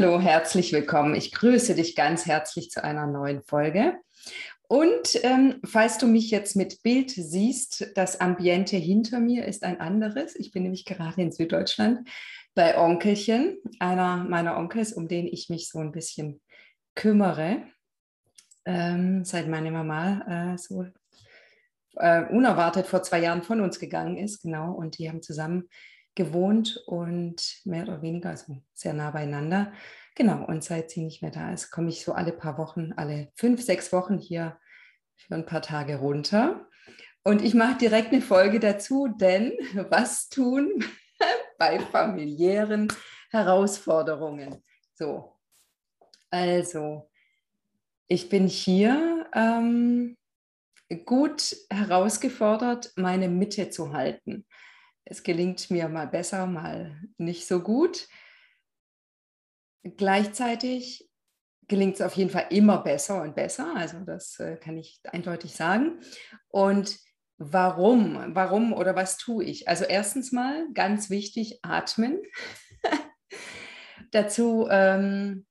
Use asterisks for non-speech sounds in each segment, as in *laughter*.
Hallo, herzlich willkommen. Ich grüße dich ganz herzlich zu einer neuen Folge. Und ähm, falls du mich jetzt mit Bild siehst, das Ambiente hinter mir ist ein anderes. Ich bin nämlich gerade in Süddeutschland bei Onkelchen, einer meiner Onkels, um den ich mich so ein bisschen kümmere, ähm, seit meine Mama äh, so äh, unerwartet vor zwei Jahren von uns gegangen ist. Genau, und die haben zusammen gewohnt und mehr oder weniger, also sehr nah beieinander. Genau, und seit sie nicht mehr da ist, komme ich so alle paar Wochen, alle fünf, sechs Wochen hier für ein paar Tage runter. Und ich mache direkt eine Folge dazu, denn was tun *laughs* bei familiären Herausforderungen? So, also ich bin hier ähm, gut herausgefordert, meine Mitte zu halten. Es gelingt mir mal besser, mal nicht so gut. Gleichzeitig gelingt es auf jeden Fall immer besser und besser. Also das äh, kann ich eindeutig sagen. Und warum? Warum oder was tue ich? Also erstens mal ganz wichtig, atmen. *laughs* Dazu ähm,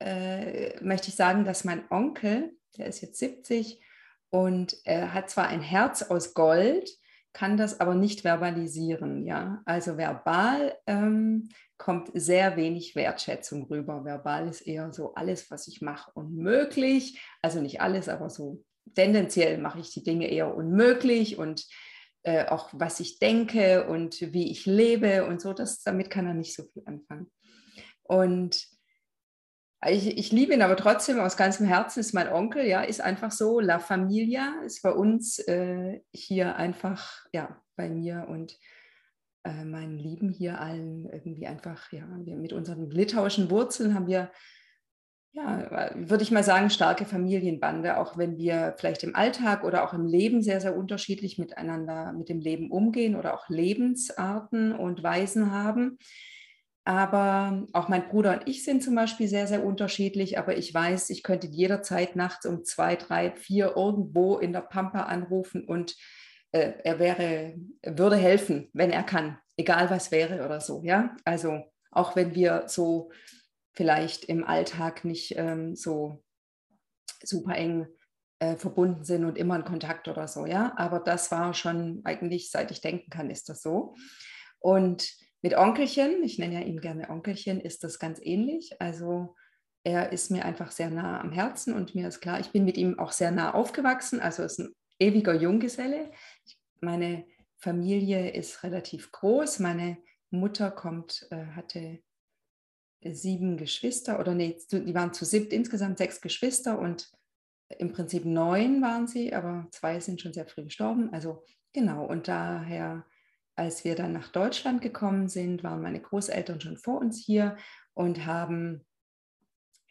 äh, möchte ich sagen, dass mein Onkel, der ist jetzt 70 und er hat zwar ein Herz aus Gold, kann das aber nicht verbalisieren. Ja? Also verbal ähm, kommt sehr wenig Wertschätzung rüber. Verbal ist eher so alles, was ich mache, unmöglich. Also nicht alles, aber so tendenziell mache ich die Dinge eher unmöglich und äh, auch was ich denke und wie ich lebe und so, das, damit kann er nicht so viel anfangen. Und ich, ich, liebe ihn aber trotzdem aus ganzem Herzen, ist mein Onkel, ja, ist einfach so. La Familia ist bei uns äh, hier einfach, ja, bei mir und äh, meinen Lieben hier allen irgendwie einfach, ja, wir mit unseren litauischen Wurzeln haben wir, ja, würde ich mal sagen, starke Familienbande, auch wenn wir vielleicht im Alltag oder auch im Leben sehr, sehr unterschiedlich miteinander mit dem Leben umgehen oder auch Lebensarten und Weisen haben. Aber auch mein Bruder und ich sind zum Beispiel sehr, sehr unterschiedlich. Aber ich weiß, ich könnte jederzeit nachts um zwei, drei, vier irgendwo in der Pampa anrufen und äh, er wäre, würde helfen, wenn er kann, egal was wäre oder so. Ja, also auch wenn wir so vielleicht im Alltag nicht ähm, so super eng äh, verbunden sind und immer in Kontakt oder so. Ja, aber das war schon eigentlich, seit ich denken kann, ist das so. Und mit Onkelchen, ich nenne ja ihn gerne Onkelchen, ist das ganz ähnlich. Also er ist mir einfach sehr nah am Herzen und mir ist klar, ich bin mit ihm auch sehr nah aufgewachsen. Also ist ein ewiger Junggeselle. Meine Familie ist relativ groß. Meine Mutter kommt, äh, hatte sieben Geschwister oder nee, die waren zu siebt, insgesamt sechs Geschwister und im Prinzip neun waren sie, aber zwei sind schon sehr früh gestorben. Also genau, und daher als wir dann nach Deutschland gekommen sind, waren meine Großeltern schon vor uns hier und haben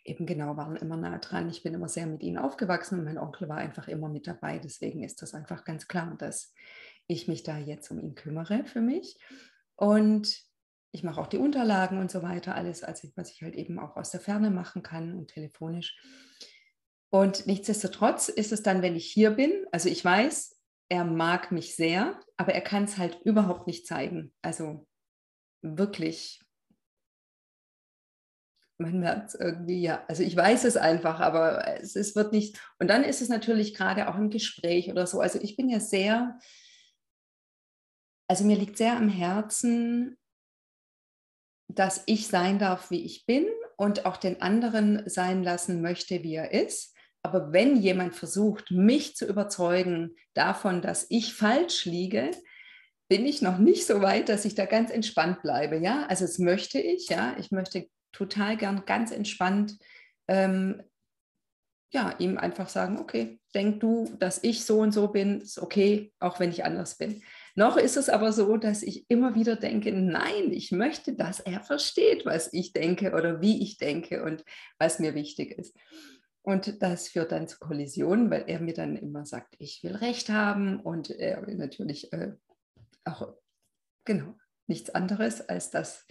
eben genau, waren immer nah dran. Ich bin immer sehr mit ihnen aufgewachsen und mein Onkel war einfach immer mit dabei. Deswegen ist das einfach ganz klar, dass ich mich da jetzt um ihn kümmere für mich. Und ich mache auch die Unterlagen und so weiter, alles, was ich halt eben auch aus der Ferne machen kann und telefonisch. Und nichtsdestotrotz ist es dann, wenn ich hier bin, also ich weiß, er mag mich sehr, aber er kann es halt überhaupt nicht zeigen. Also wirklich, man merkt es irgendwie, ja. Also ich weiß es einfach, aber es, es wird nicht. Und dann ist es natürlich gerade auch im Gespräch oder so. Also ich bin ja sehr, also mir liegt sehr am Herzen, dass ich sein darf, wie ich bin und auch den anderen sein lassen möchte, wie er ist. Aber wenn jemand versucht, mich zu überzeugen davon, dass ich falsch liege, bin ich noch nicht so weit, dass ich da ganz entspannt bleibe. Ja, also das möchte ich. Ja, ich möchte total gern ganz entspannt ähm, ja, ihm einfach sagen, okay, denk du, dass ich so und so bin, ist okay, auch wenn ich anders bin. Noch ist es aber so, dass ich immer wieder denke, nein, ich möchte, dass er versteht, was ich denke oder wie ich denke und was mir wichtig ist. Und das führt dann zu Kollisionen, weil er mir dann immer sagt, ich will Recht haben und er will natürlich äh, auch genau nichts anderes, als dass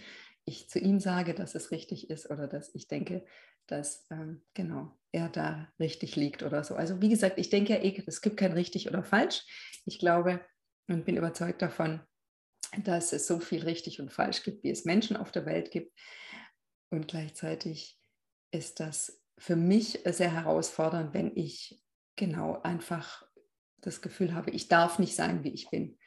ich zu ihm sage, dass es richtig ist oder dass ich denke, dass ähm, genau er da richtig liegt oder so. Also wie gesagt, ich denke ja eh, es gibt kein richtig oder falsch. Ich glaube und bin überzeugt davon, dass es so viel richtig und falsch gibt, wie es Menschen auf der Welt gibt. Und gleichzeitig ist das für mich sehr herausfordernd, wenn ich genau einfach das Gefühl habe, ich darf nicht sein, wie ich bin.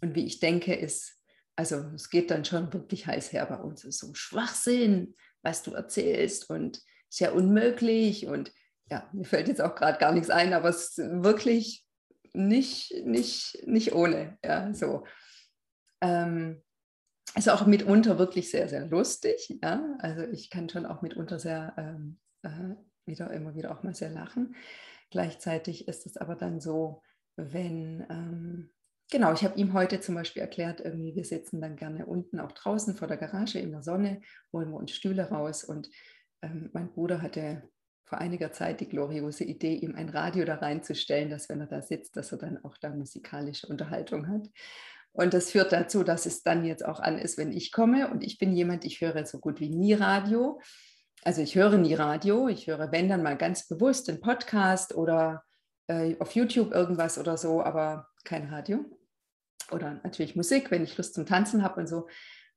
Und wie ich denke, ist, also es geht dann schon wirklich heiß her bei uns. Ist so Schwachsinn, was du erzählst und ist ja unmöglich. Und ja, mir fällt jetzt auch gerade gar nichts ein, aber es ist wirklich nicht, nicht, nicht ohne. Ja, so. Ähm, ist auch mitunter wirklich sehr, sehr lustig. Ja? Also ich kann schon auch mitunter sehr ähm, äh, wieder immer wieder auch mal sehr lachen. Gleichzeitig ist es aber dann so, wenn, ähm, genau, ich habe ihm heute zum Beispiel erklärt, irgendwie, wir sitzen dann gerne unten auch draußen vor der Garage in der Sonne, holen wir uns Stühle raus und ähm, mein Bruder hatte vor einiger Zeit die gloriose Idee, ihm ein Radio da reinzustellen, dass wenn er da sitzt, dass er dann auch da musikalische Unterhaltung hat. Und das führt dazu, dass es dann jetzt auch an ist, wenn ich komme. Und ich bin jemand, ich höre so gut wie nie Radio. Also ich höre nie Radio. Ich höre, wenn dann mal ganz bewusst einen Podcast oder äh, auf YouTube irgendwas oder so, aber kein Radio. Oder natürlich Musik, wenn ich Lust zum Tanzen habe und so.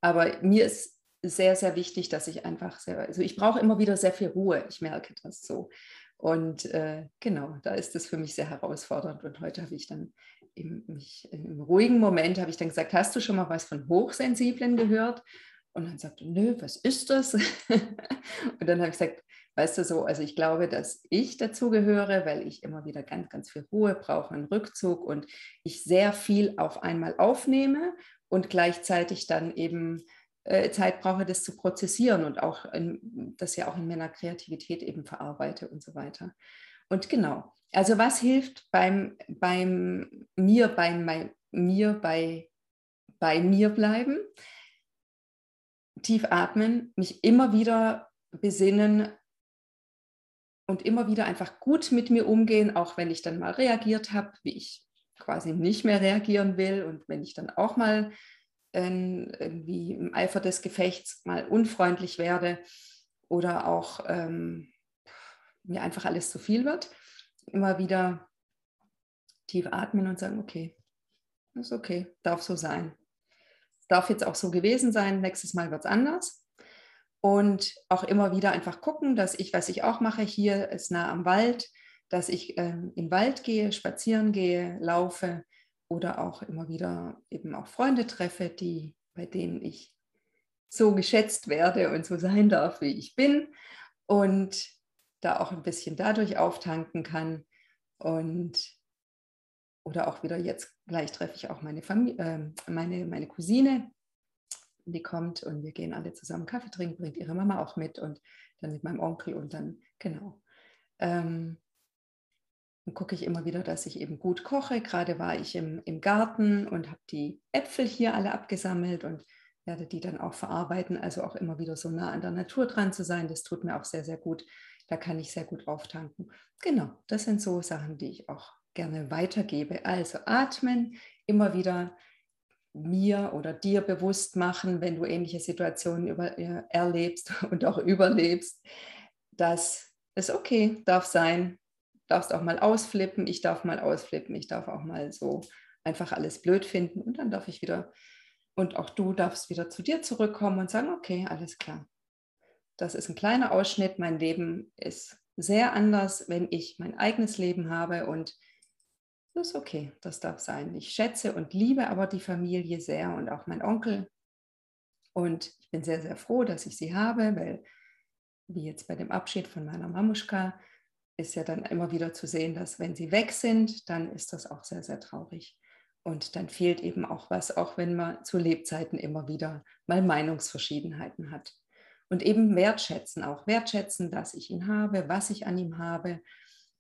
Aber mir ist sehr, sehr wichtig, dass ich einfach sehr, also ich brauche immer wieder sehr viel Ruhe. Ich merke das so. Und äh, genau, da ist es für mich sehr herausfordernd. Und heute habe ich dann im, mich, im ruhigen Moment habe ich dann gesagt, hast du schon mal was von Hochsensiblen gehört? Und dann sagte, nö, was ist das? *laughs* und dann habe ich gesagt, weißt du so, also ich glaube, dass ich dazu gehöre, weil ich immer wieder ganz, ganz viel Ruhe brauche, einen Rückzug und ich sehr viel auf einmal aufnehme und gleichzeitig dann eben äh, Zeit brauche, das zu prozessieren und auch in, das ja auch in meiner Kreativität eben verarbeite und so weiter. Und genau, also was hilft beim, beim mir, bei mir, bei, bei mir bleiben? Tief atmen, mich immer wieder besinnen und immer wieder einfach gut mit mir umgehen, auch wenn ich dann mal reagiert habe, wie ich quasi nicht mehr reagieren will und wenn ich dann auch mal irgendwie im Eifer des Gefechts mal unfreundlich werde oder auch ähm, mir einfach alles zu viel wird, immer wieder tief atmen und sagen, okay, ist okay, darf so sein. Darf jetzt auch so gewesen sein, nächstes Mal wird es anders. Und auch immer wieder einfach gucken, dass ich, was ich auch mache, hier ist nah am Wald, dass ich ähm, in den Wald gehe, spazieren gehe, laufe, oder auch immer wieder eben auch Freunde treffe, die, bei denen ich so geschätzt werde und so sein darf, wie ich bin und da auch ein bisschen dadurch auftanken kann und oder auch wieder jetzt gleich treffe ich auch meine Familie, äh, meine, meine Cousine, die kommt und wir gehen alle zusammen Kaffee trinken, bringt ihre Mama auch mit und dann mit meinem Onkel und dann, genau. Ähm, dann gucke ich immer wieder, dass ich eben gut koche. Gerade war ich im, im Garten und habe die Äpfel hier alle abgesammelt und werde die dann auch verarbeiten. Also auch immer wieder so nah an der Natur dran zu sein, das tut mir auch sehr, sehr gut. Da kann ich sehr gut auftanken. Genau, das sind so Sachen, die ich auch gerne weitergebe. Also atmen, immer wieder mir oder dir bewusst machen, wenn du ähnliche Situationen über, äh, erlebst *laughs* und auch überlebst, dass es okay darf sein, darfst auch mal ausflippen, ich darf mal ausflippen, ich darf auch mal so einfach alles blöd finden und dann darf ich wieder, und auch du darfst wieder zu dir zurückkommen und sagen, okay, alles klar. Das ist ein kleiner Ausschnitt, mein Leben ist sehr anders, wenn ich mein eigenes Leben habe und das ist okay, das darf sein. Ich schätze und liebe aber die Familie sehr und auch mein Onkel. Und ich bin sehr, sehr froh, dass ich sie habe, weil, wie jetzt bei dem Abschied von meiner Mamuschka, ist ja dann immer wieder zu sehen, dass wenn sie weg sind, dann ist das auch sehr, sehr traurig. Und dann fehlt eben auch was, auch wenn man zu Lebzeiten immer wieder mal Meinungsverschiedenheiten hat. Und eben wertschätzen, auch wertschätzen, dass ich ihn habe, was ich an ihm habe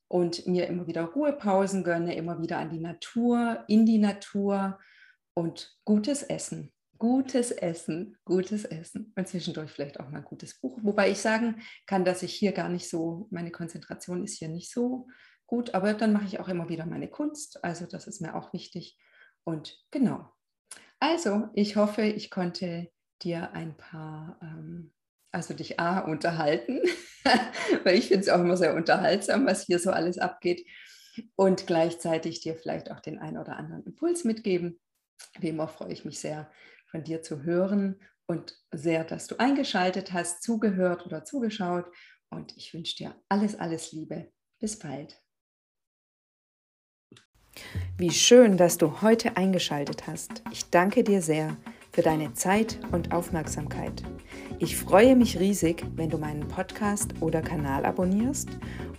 und mir immer wieder Ruhepausen gönne, immer wieder an die Natur, in die Natur und gutes Essen. Gutes Essen, gutes Essen und zwischendurch vielleicht auch mal ein gutes Buch. Wobei ich sagen kann, dass ich hier gar nicht so, meine Konzentration ist hier nicht so gut, aber dann mache ich auch immer wieder meine Kunst. Also das ist mir auch wichtig. Und genau. Also ich hoffe, ich konnte dir ein paar, ähm, also dich A, unterhalten, *laughs* weil ich finde es auch immer sehr unterhaltsam, was hier so alles abgeht. Und gleichzeitig dir vielleicht auch den einen oder anderen Impuls mitgeben. Wie immer freue ich mich sehr, von dir zu hören und sehr, dass du eingeschaltet hast, zugehört oder zugeschaut. Und ich wünsche dir alles, alles Liebe. Bis bald. Wie schön, dass du heute eingeschaltet hast. Ich danke dir sehr für deine Zeit und Aufmerksamkeit. Ich freue mich riesig, wenn du meinen Podcast oder Kanal abonnierst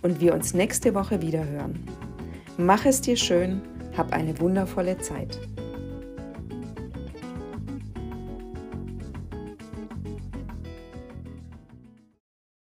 und wir uns nächste Woche wieder hören. Mach es dir schön, hab eine wundervolle Zeit.